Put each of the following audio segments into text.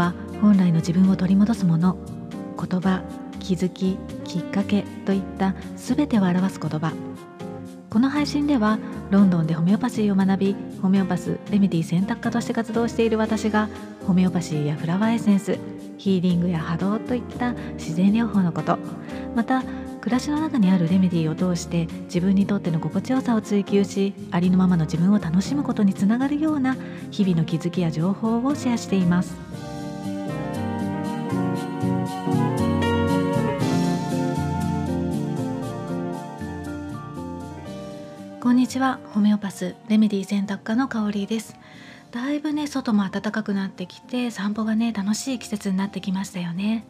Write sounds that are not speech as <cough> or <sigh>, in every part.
は本来の自分を取り戻すもの言葉気づききっかけといった全てを表す言葉。この配信ではロンドンでホメオパシーを学びホメオパスレメディ選択科として活動している私がホメオパシーやフラワーエッセンスヒーリングや波動といった自然療法のことまた暮らしの中にあるレメディーを通して自分にとっての心地よさを追求しありのままの自分を楽しむことにつながるような日々の気づきや情報をシェアしています。ちは。ホメオパスレメディ選択科の香りです。だいぶね外も暖かくなってきて散歩がね楽しい季節になってきましたよね。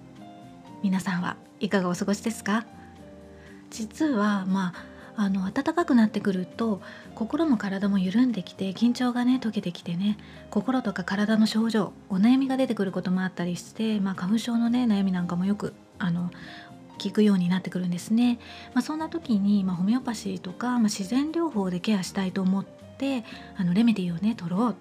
皆さんはいかがお過ごしですか？実はまああの暖かくなってくると心も体も緩んできて緊張がね解けてきてね心とか体の症状お悩みが出てくることもあったりして、まあ、花粉症のね悩みなんかもよくあの聞くようになってくるんですね。まあ、そんな時に、まあ、ホメオパシーとか、まあ、自然療法でケアしたいと思ってあのレメディーをね取ろうっ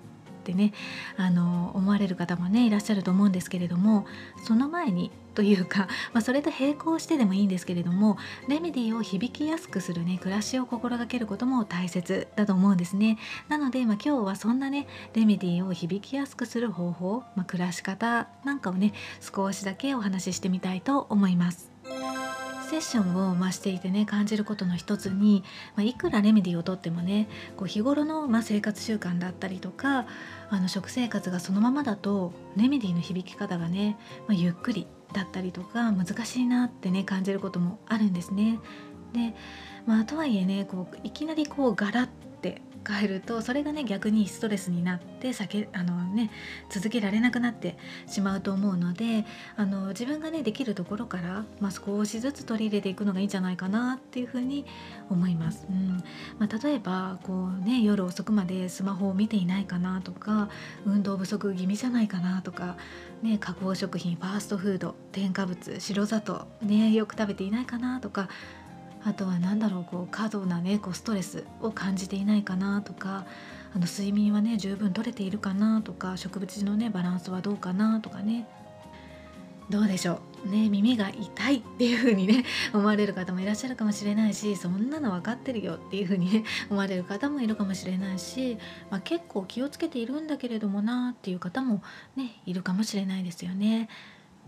てねあの思われる方もねいらっしゃると思うんですけれどもその前にというか、まあ、それと並行してでもいいんですけれどもレメディーを響きやすくするね暮らしを心がけることも大切だと思うんですねなので、まあ、今日はそんなねレメディーを響きやすくする方法、まあ、暮らし方なんかをね少しだけお話ししてみたいと思いますセッションを増していてね感じることの一つに、まあ、いくらレメディーをとってもねこう日頃の、まあ、生活習慣だったりとかあの食生活がそのままだとレメディーの響き方がね、まあ、ゆっくりだったりとか難しいなってね感じることもあるんですね。でまあとはいえねこういきなりこうガラッ変えるとそれがね逆にストレスになって避あの、ね、続けられなくなってしまうと思うのであの自分がねできるところから、まあ、少しずつ取り入れていくのがいいんじゃないかなっていうふうに思います。うんまあ、例えばこう、ね、夜遅くまでスマホを見ていないかなとか運動不足気味じゃないかなとか、ね、加工食品ファーストフード添加物白砂糖、ね、よく食べていないかなとかあとは何だろうこう過度なねこうストレスを感じていないかなとかあの睡眠はね十分取れているかなとか食物のねバランスはどうかなとかねどうでしょうね耳が痛いっていう風にね思われる方もいらっしゃるかもしれないしそんなの分かってるよっていう風にね思われる方もいるかもしれないし、まあ、結構気をつけているんだけれどもなっていう方もねいるかもしれないですよね。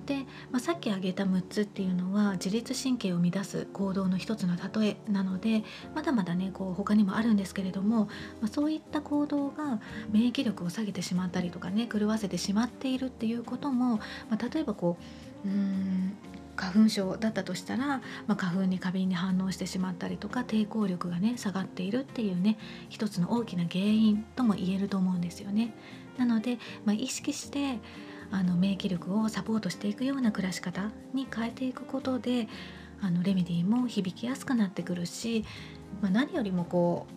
で、まあ、さっき挙げた6つっていうのは自律神経を乱す行動の一つの例えなのでまだまだねこう他にもあるんですけれども、まあ、そういった行動が免疫力を下げてしまったりとかね狂わせてしまっているっていうことも、まあ、例えばこううん花粉症だったとしたら、まあ、花粉に過敏に反応してしまったりとか抵抗力がね下がっているっていうね一つの大きな原因とも言えると思うんですよね。なので、まあ、意識してあの免疫力をサポートしていくような暮らし方に変えていくことであのレメディーも響きやすくなってくるし、まあ、何よりもこ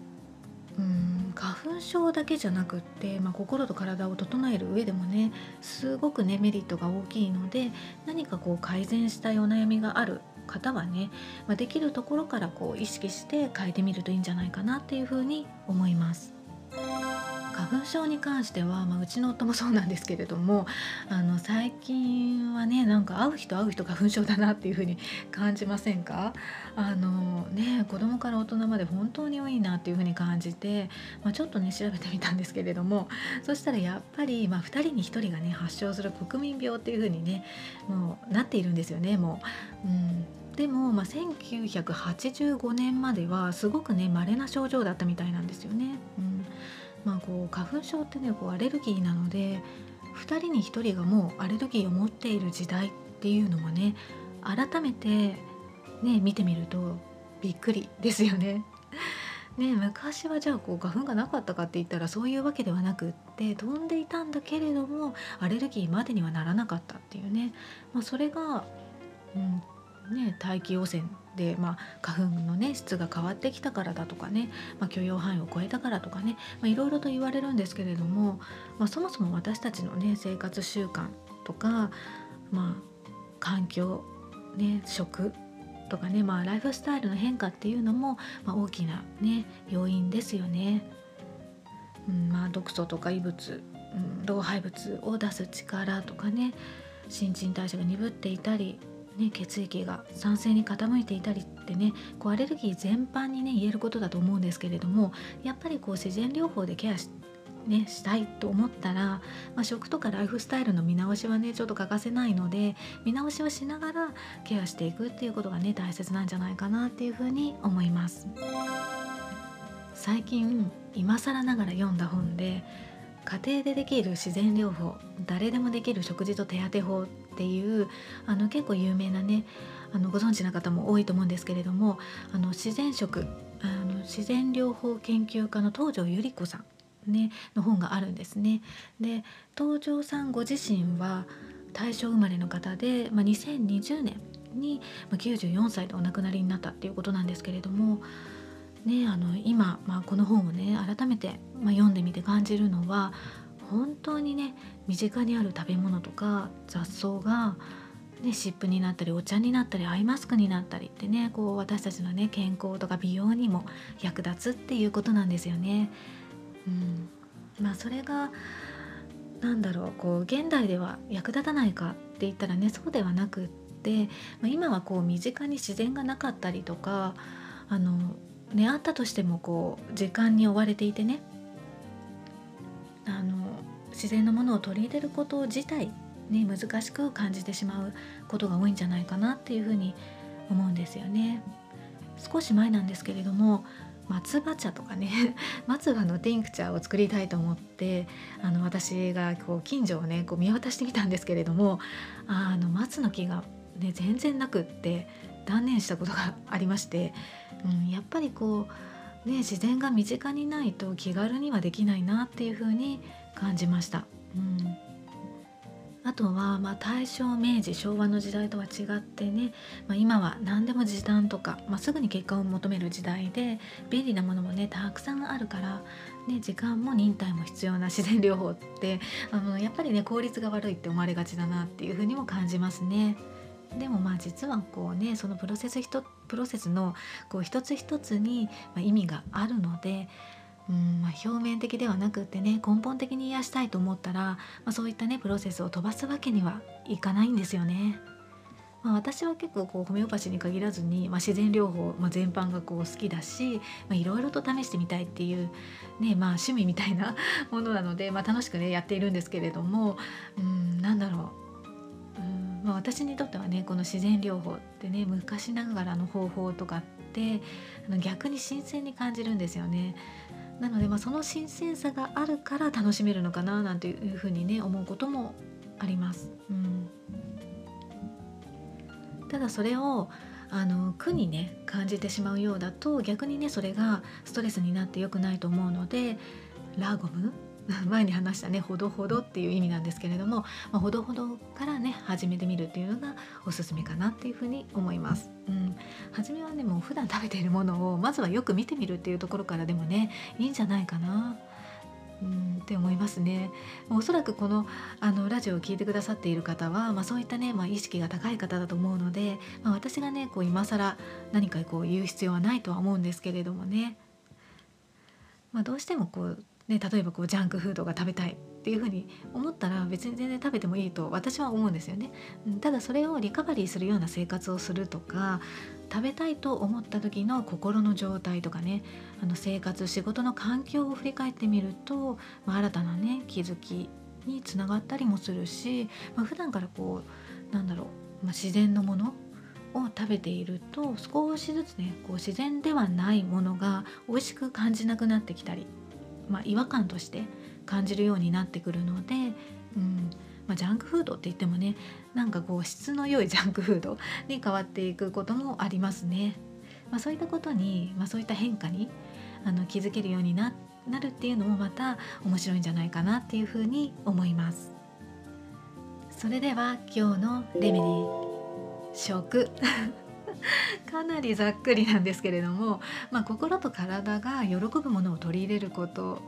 ううん花粉症だけじゃなくって、まあ、心と体を整える上でもねすごくねメリットが大きいので何かこう改善したいお悩みがある方はね、まあ、できるところからこう意識して変えてみるといいんじゃないかなっていうふうに思います。花粉症に関しては、まあ、うちの夫もそうなんですけれどもあの最近はねなんか会う人会う人花粉症だなっていう風に感じませんか？あのね子供から大人まで本当に多いなっていう風に感じて、まあ、ちょっとね調べてみたんですけれどもそしたらやっぱり、まあ、2人に1人がね発症する国民病っていう風にねもうなっているんですよねもう。うんでも、まあ、1985年まではすごくね稀な症状だったみたいなんですよね。うんまあ、こう花粉症ってねこうアレルギーなので2人に1人がもうアレルギーを持っている時代っていうのもね改めてね見てみるとびっくりですよね。<laughs> ね、昔はじゃあこう花粉がなかったかって言ったらそういうわけではなくって飛んでいたんだけれどもアレルギーまでにはならなかったっていうね、まあ、それが、うんね、大気汚染で、まあ、花粉の、ね、質が変わってきたからだとかね、まあ、許容範囲を超えたからとかね、いろいろと言われるんですけれども、まあ、そもそも私たちの、ね、生活習慣とか、まあ、環境、ね、食とかね、まあ、ライフスタイルの変化っていうのも、まあ、大きな、ね、要因ですよね。うんまあ、毒素とか異物うん、老廃物を出す力とかね新陳代謝が鈍っていたり、ね、血液が酸性に傾いていたりってねこうアレルギー全般にね言えることだと思うんですけれどもやっぱりこう自然療法でケアしね、したいと思ったら、まあ、食とかライフスタイルの見直しはねちょっと欠かせないので見直しをしながらケアしていくっていうことがね大切なんじゃないかなっていうふうに思います。最近今更ながら読んだ本で家庭でできる自然療法誰でもできる食事と手当法っていうあの結構有名なねあのご存知な方も多いと思うんですけれどもあの自然食あの自然療法研究家の東條百合子さん、ね、の本があるんですね。で東條さんご自身は大正生まれの方で、まあ、2020年に94歳でお亡くなりになったっていうことなんですけれどもね、あの今、まあ、この本をね改めて、まあ、読んでみて感じるのは本当にね身近にある食べ物とか雑草が、ね、湿布になったりお茶になったりアイマスクになったりってねこう私たちのね健康とか美容にも役立つっていうことなんですよね。うん、まあそれがなんだろうこう現代では役立たないかって言ったらねそうではなくって、まあ、今はこう身近に自然がなかったりとかあのねあったとしてもこう時間に追われていてねあの自然のものを取り入れること自体ね難しく感じてしまうことが多いんじゃないかなっていうふうに思うんですよね。少し前なんですけれども松葉茶とかね <laughs> 松葉のティンクチャーを作りたいと思ってあの私がこう近所をねこう見渡してみたんですけれどもあの松の木が、ね、全然なくって断念したことがありましてうん、やっぱりこうね自然が身近にないと気軽にはできないなっていう風に感じました。うんあとは、まあ、大正明治昭和の時代とは違ってね、まあ、今は何でも時短とか、まあ、すぐに結果を求める時代で便利なものもねたくさんあるから、ね、時間も忍耐も必要な自然療法ってあのやっぱりね効率が悪いって思われがちだなっていうふうにも感じますね。でもまあ実はこうねそのプロセスプロセスのこう一つ一つに意味があるので、うんまあ、表面的ではなくってね根本的に癒したいと思ったら、まあ、そういったねプロセスを飛ばすわけにはいかないんですよね。まあ、私は結構こうホメオパシーに限らずに、まあ、自然療法、まあ、全般がこう好きだしいろいろと試してみたいっていう、ねまあ、趣味みたいな <laughs> ものなので、まあ、楽しくねやっているんですけれどもうんなんだろうまあ、私にとってはねこの自然療法ってね昔ながらの方法とかってあの逆に新鮮に感じるんですよね。なので、まあ、その新鮮さがあるから楽しめるのかななんていうふうにね思うこともあります。うん、ただそれをあの苦にね感じてしまうようだと逆にねそれがストレスになってよくないと思うのでラーゴム <laughs> 前に話したねほどほどっていう意味なんですけれども、まあ、ほどほどからね始めてみるっていうのがおすすめかなっていうふうに思います。うん、初めはねもう普段食べているものをまずはよく見てみるっていうところからでもねいいんじゃないかな。うんって思いますねおそらくこのあのラジオを聴いてくださっている方は、まあ、そういったね、まあ、意識が高い方だと思うので、まあ、私がねこう今更何かこう言う必要はないとは思うんですけれどもね、まあ、どうしてもこうね、例えばこうジャンクフードが食べたいっていうふうに思ったら別に全然食べてもいいと私は思うんですよね。ただそれをリカバリーするような生活をするとか食べたいと思った時の心の状態とかねあの生活仕事の環境を振り返ってみると、まあ、新たなね気づきにつながったりもするし、まあ、普段からこうなんだろう、まあ、自然のものを食べていると少しずつねこう自然ではないものが美味しく感じなくなってきたりまあ、違和感として感じるようになってくるので、うんまあ、ジャンクフードって言ってもねなんかこう質の良い <laughs> ジャンクフードに変わっていくこともありますね。まあ、そういったことに、まあ、そういった変化にあの気づけるようにななるっていうのもまた面白いんじゃないかなっていうふうに思います。それでは今日のレメディー食 <laughs> <laughs> かなりざっくりなんですけれども、まあ、心と体が喜ぶものを取り入れること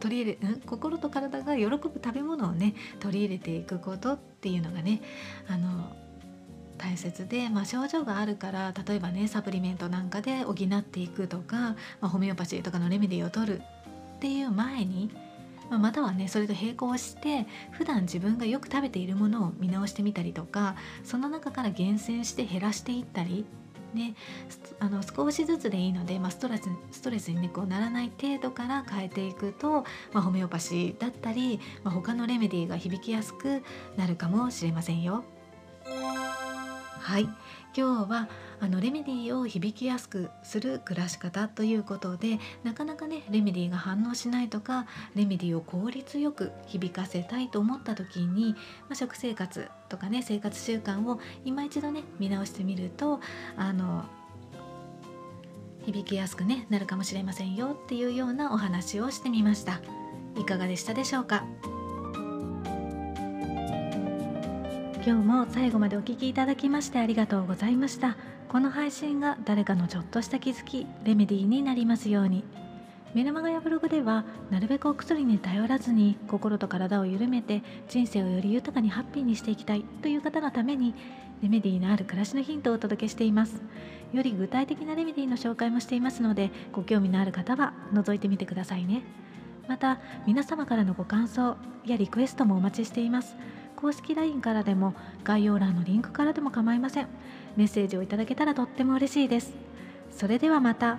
取り入れん？心と体が喜ぶ食べ物をね取り入れていくことっていうのがねあの大切で、まあ、症状があるから例えばねサプリメントなんかで補っていくとか、まあ、ホメオパシーとかのレメディーを取るっていう前に、まあ、またはねそれと並行して普段自分がよく食べているものを見直してみたりとかその中から厳選して減らしていったりね、あの少しずつでいいので、まあ、ストレスストレスに、ね、こうならない程度から変えていくと、まあ、ホメオパシーだったり、まあ、他のレメディーが響きやすくなるかもしれませんよ。はい。今日はあのレメディーを響きやすくする暮らし方ということでなかなかねレメディーが反応しないとかレメディーを効率よく響かせたいと思った時に、まあ、食生活とかね生活習慣を今一度ね見直してみるとあの響きやすく、ね、なるかもしれませんよっていうようなお話をしてみました。いかがでしたでしょうか？今日も最後までお聴きいただきましてありがとうございました。この配信が誰かのちょっとした気づきレメディーになりますように。メルマガやブログではなるべくお薬に頼らずに心と体を緩めて人生をより豊かにハッピーにしていきたいという方のためにレメディーのある暮らしのヒントをお届けしています。より具体的なレメディーの紹介もしていますのでご興味のある方は覗いてみてくださいね。また皆様からのご感想やリクエストもお待ちしています。公式 LINE からでも概要欄のリンクからでも構いません。メッセージをいただけたらとっても嬉しいです。それではまた。